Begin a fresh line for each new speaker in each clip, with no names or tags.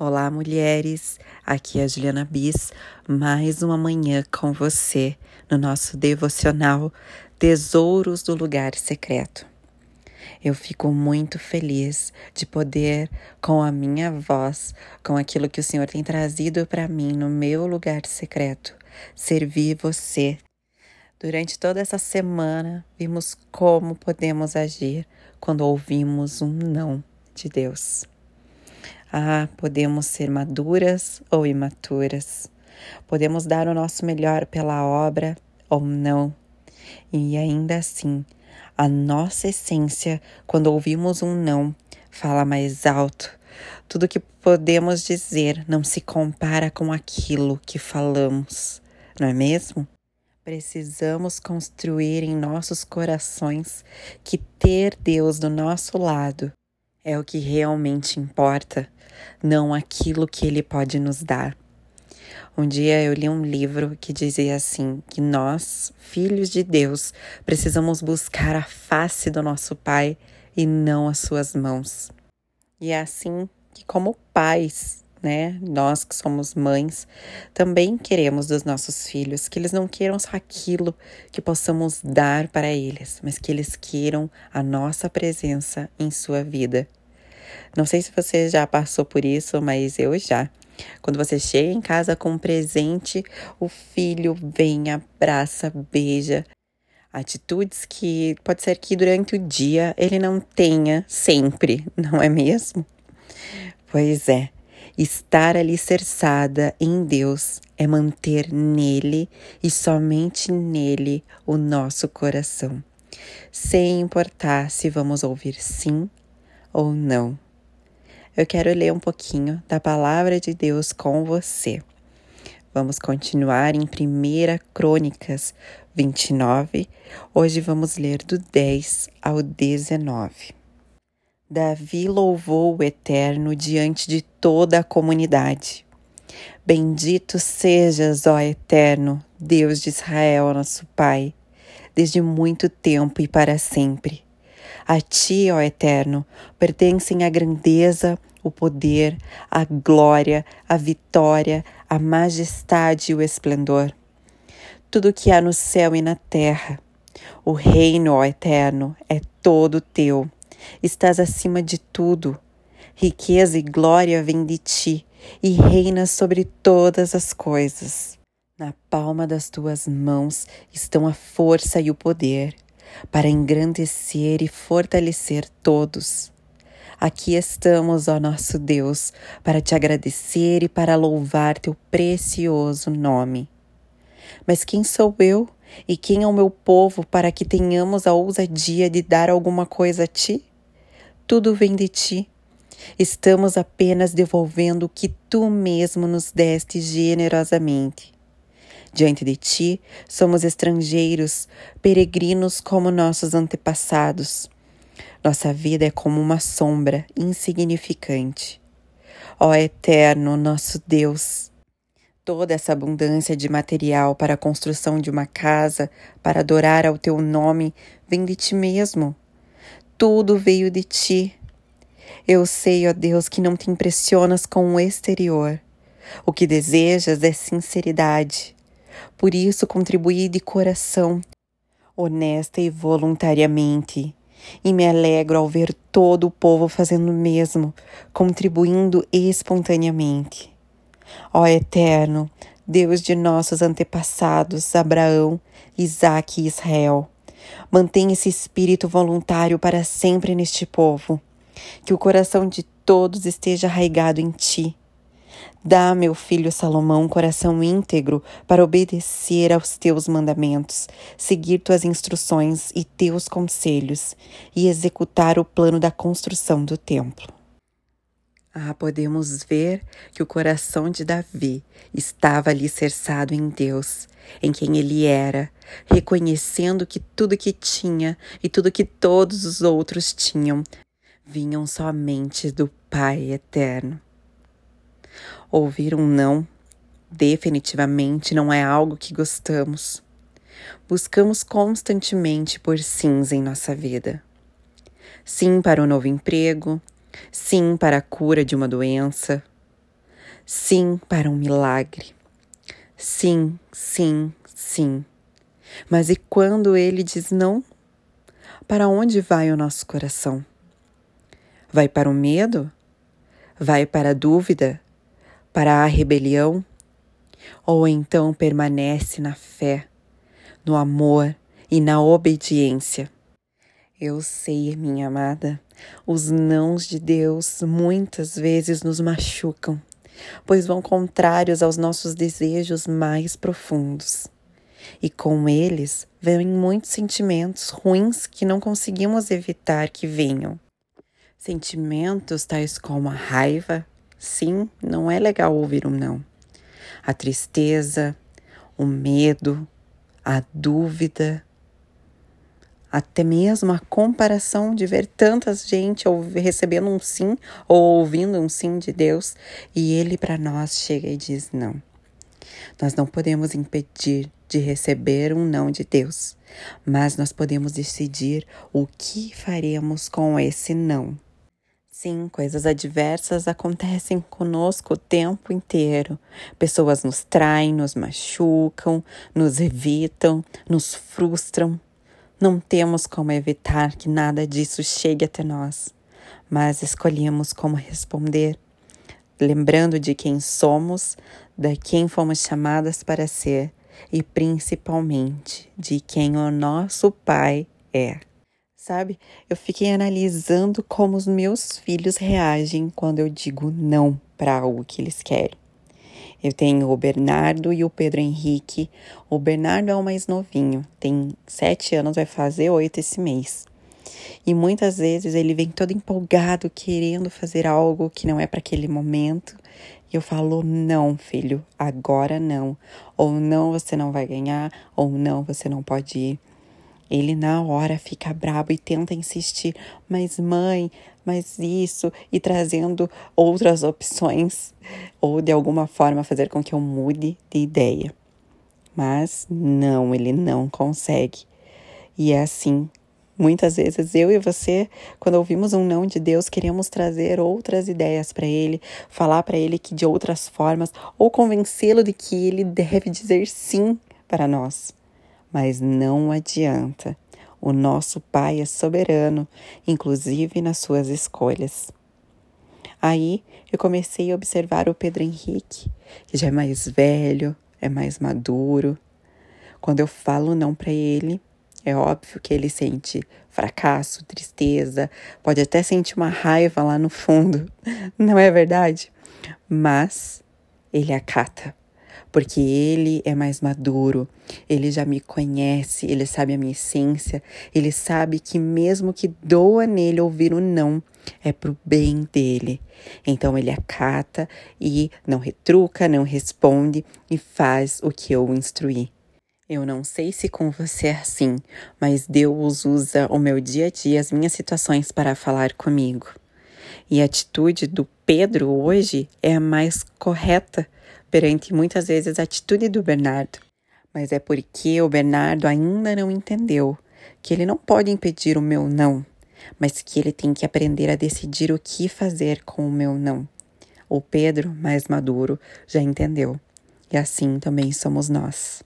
Olá, mulheres! Aqui é a Juliana Bis, mais uma manhã com você no nosso devocional Tesouros do Lugar Secreto. Eu fico muito feliz de poder, com a minha voz, com aquilo que o Senhor tem trazido para mim no meu lugar secreto, servir você. Durante toda essa semana, vimos como podemos agir quando ouvimos um não de Deus. Ah, podemos ser maduras ou imaturas. Podemos dar o nosso melhor pela obra ou não. E ainda assim, a nossa essência, quando ouvimos um não, fala mais alto. Tudo que podemos dizer não se compara com aquilo que falamos, não é mesmo? Precisamos construir em nossos corações que ter Deus do nosso lado é o que realmente importa, não aquilo que ele pode nos dar. Um dia eu li um livro que dizia assim: que nós, filhos de Deus, precisamos buscar a face do nosso Pai e não as suas mãos. E é assim que, como pais, né, nós que somos mães, também queremos dos nossos filhos que eles não queiram só aquilo que possamos dar para eles, mas que eles queiram a nossa presença em sua vida. Não sei se você já passou por isso, mas eu já. Quando você chega em casa com um presente, o filho vem, abraça, beija. Atitudes que pode ser que durante o dia ele não tenha sempre, não é mesmo? Pois é, estar alicerçada em Deus é manter nele e somente nele o nosso coração, sem importar se vamos ouvir sim ou não eu quero ler um pouquinho da palavra de Deus com você. Vamos continuar em 1 Crônicas 29. Hoje vamos ler do 10 ao 19. Davi louvou o Eterno diante de toda a comunidade. Bendito sejas, ó Eterno, Deus de Israel, nosso Pai, desde muito tempo e para sempre. A ti, ó Eterno, pertencem a grandeza, o poder, a glória, a vitória, a majestade e o esplendor. Tudo que há no céu e na terra. O reino, ó Eterno, é todo teu. Estás acima de tudo. Riqueza e glória vêm de ti e reinas sobre todas as coisas. Na palma das tuas mãos estão a força e o poder para engrandecer e fortalecer todos. Aqui estamos, ó nosso Deus, para te agradecer e para louvar teu precioso nome. Mas quem sou eu e quem é o meu povo para que tenhamos a ousadia de dar alguma coisa a ti? Tudo vem de ti. Estamos apenas devolvendo o que tu mesmo nos deste generosamente. Diante de ti, somos estrangeiros, peregrinos como nossos antepassados. Nossa vida é como uma sombra insignificante. Ó Eterno, nosso Deus, toda essa abundância de material para a construção de uma casa, para adorar ao teu nome, vem de ti mesmo. Tudo veio de ti. Eu sei, ó Deus, que não te impressionas com o exterior. O que desejas é sinceridade. Por isso, contribuí de coração, honesta e voluntariamente. E me alegro ao ver todo o povo fazendo o mesmo, contribuindo espontaneamente. Ó Eterno, Deus de nossos antepassados, Abraão, Isaque e Israel, mantém esse espírito voluntário para sempre neste povo. Que o coração de todos esteja arraigado em ti Dá, meu filho Salomão, um coração íntegro para obedecer aos teus mandamentos, seguir tuas instruções e teus conselhos e executar o plano da construção do templo. Ah, podemos ver que o coração de Davi estava alicerçado em Deus, em quem ele era, reconhecendo que tudo que tinha e tudo que todos os outros tinham vinham somente do Pai eterno. Ouvir um não definitivamente não é algo que gostamos. Buscamos constantemente por sims em nossa vida. Sim para um novo emprego, sim para a cura de uma doença, Sim para um milagre. Sim, sim, sim. Mas e quando ele diz não? Para onde vai o nosso coração? Vai para o medo? Vai para a dúvida? Para a rebelião? Ou então permanece na fé, no amor e na obediência? Eu sei, minha amada, os nãos de Deus muitas vezes nos machucam, pois vão contrários aos nossos desejos mais profundos. E com eles vêm muitos sentimentos ruins que não conseguimos evitar que venham. Sentimentos tais como a raiva, sim, não é legal ouvir um não. A tristeza, o medo, a dúvida, até mesmo a comparação de ver tanta gente recebendo um sim ou ouvindo um sim de Deus e ele para nós chega e diz não. Nós não podemos impedir de receber um não de Deus, mas nós podemos decidir o que faremos com esse não. Sim, coisas adversas acontecem conosco o tempo inteiro. Pessoas nos traem, nos machucam, nos evitam, nos frustram. Não temos como evitar que nada disso chegue até nós, mas escolhemos como responder, lembrando de quem somos, de quem fomos chamadas para ser e principalmente de quem o nosso Pai é. Sabe, eu fiquei analisando como os meus filhos reagem quando eu digo não para algo que eles querem. Eu tenho o Bernardo e o Pedro Henrique. O Bernardo é o mais novinho, tem sete anos, vai fazer oito esse mês. E muitas vezes ele vem todo empolgado, querendo fazer algo que não é para aquele momento. E eu falo: não, filho, agora não. Ou não, você não vai ganhar, ou não, você não pode ir. Ele na hora fica brabo e tenta insistir, mas mãe, mas isso, e trazendo outras opções, ou de alguma forma fazer com que eu mude de ideia. Mas não, ele não consegue. E é assim. Muitas vezes eu e você, quando ouvimos um não de Deus, queremos trazer outras ideias para ele, falar para ele que de outras formas, ou convencê-lo de que ele deve dizer sim para nós mas não adianta. O nosso Pai é soberano, inclusive nas suas escolhas. Aí eu comecei a observar o Pedro Henrique, que já é mais velho, é mais maduro. Quando eu falo não para ele, é óbvio que ele sente fracasso, tristeza, pode até sentir uma raiva lá no fundo, não é verdade? Mas ele acata porque ele é mais maduro, ele já me conhece, ele sabe a minha essência, ele sabe que mesmo que doa nele ouvir o não, é pro bem dele. Então ele acata e não retruca, não responde e faz o que eu instruí. Eu não sei se com você é assim, mas Deus usa o meu dia a dia, as minhas situações para falar comigo. E a atitude do Pedro hoje é a mais correta, perante muitas vezes a atitude do Bernardo. Mas é porque o Bernardo ainda não entendeu que ele não pode impedir o meu não, mas que ele tem que aprender a decidir o que fazer com o meu não. O Pedro, mais maduro, já entendeu. E assim também somos nós.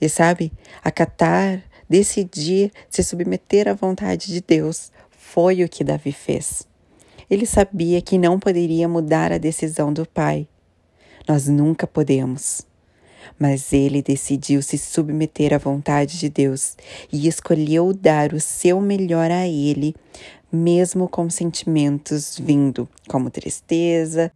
E sabe, acatar, decidir, se submeter à vontade de Deus foi o que Davi fez. Ele sabia que não poderia mudar a decisão do pai, nós nunca podemos. Mas ele decidiu se submeter à vontade de Deus e escolheu dar o seu melhor a ele, mesmo com sentimentos vindo, como tristeza.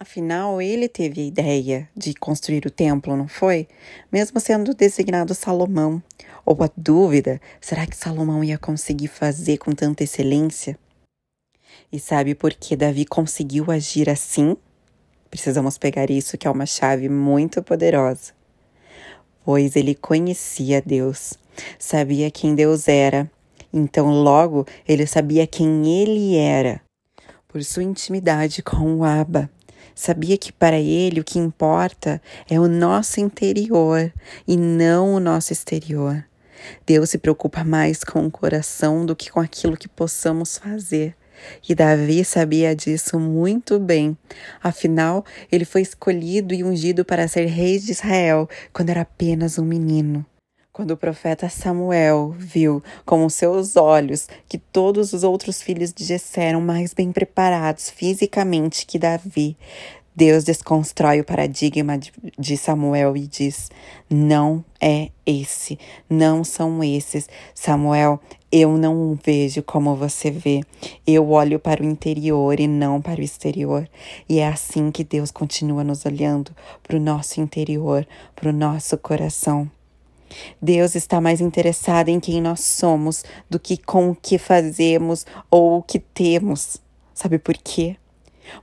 Afinal, ele teve a ideia de construir o templo, não foi? Mesmo sendo designado Salomão. Ou a dúvida: será que Salomão ia conseguir fazer com tanta excelência? E sabe por que Davi conseguiu agir assim? Precisamos pegar isso, que é uma chave muito poderosa. Pois ele conhecia Deus, sabia quem Deus era, então logo ele sabia quem ele era. Por sua intimidade com o Abba, sabia que para ele o que importa é o nosso interior e não o nosso exterior. Deus se preocupa mais com o coração do que com aquilo que possamos fazer. E Davi sabia disso muito bem. Afinal, ele foi escolhido e ungido para ser rei de Israel quando era apenas um menino. Quando o profeta Samuel viu com seus olhos que todos os outros filhos de Jessé eram mais bem preparados fisicamente que Davi, Deus desconstrói o paradigma de Samuel e diz: Não é esse, não são esses. Samuel, eu não vejo como você vê. Eu olho para o interior e não para o exterior. E é assim que Deus continua nos olhando para o nosso interior, para o nosso coração. Deus está mais interessado em quem nós somos do que com o que fazemos ou o que temos. Sabe por quê?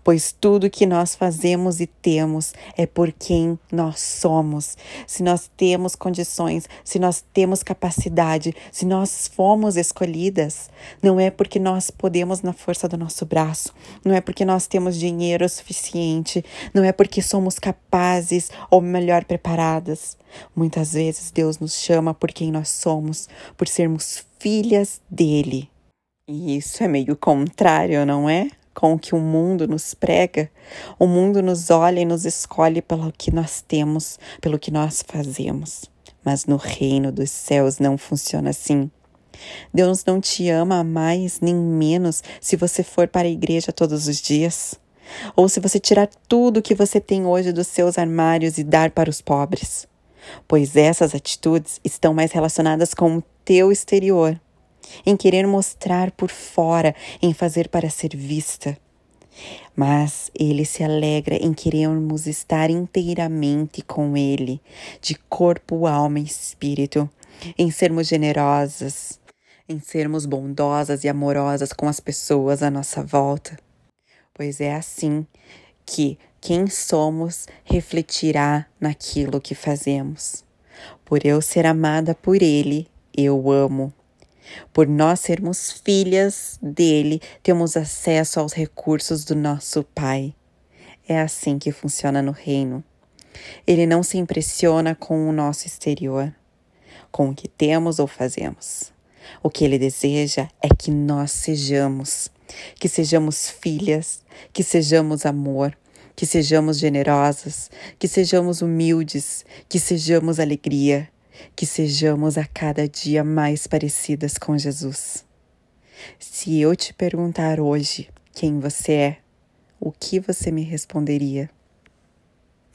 Pois tudo que nós fazemos e temos é por quem nós somos. Se nós temos condições, se nós temos capacidade, se nós fomos escolhidas, não é porque nós podemos na força do nosso braço, não é porque nós temos dinheiro suficiente, não é porque somos capazes ou melhor preparadas. Muitas vezes Deus nos chama por quem nós somos, por sermos filhas dele. E isso é meio contrário, não é? Com o que o mundo nos prega, o mundo nos olha e nos escolhe pelo que nós temos, pelo que nós fazemos. Mas no reino dos céus não funciona assim. Deus não te ama mais nem menos se você for para a igreja todos os dias, ou se você tirar tudo que você tem hoje dos seus armários e dar para os pobres, pois essas atitudes estão mais relacionadas com o teu exterior em querer mostrar por fora, em fazer para ser vista. Mas ele se alegra em querermos estar inteiramente com ele, de corpo, alma e espírito, em sermos generosas, em sermos bondosas e amorosas com as pessoas à nossa volta. Pois é assim que quem somos refletirá naquilo que fazemos. Por eu ser amada por ele, eu amo. Por nós sermos filhas dele, temos acesso aos recursos do nosso Pai. É assim que funciona no reino. Ele não se impressiona com o nosso exterior, com o que temos ou fazemos. O que ele deseja é que nós sejamos, que sejamos filhas, que sejamos amor, que sejamos generosas, que sejamos humildes, que sejamos alegria, que sejamos a cada dia mais parecidas com Jesus. Se eu te perguntar hoje quem você é, o que você me responderia?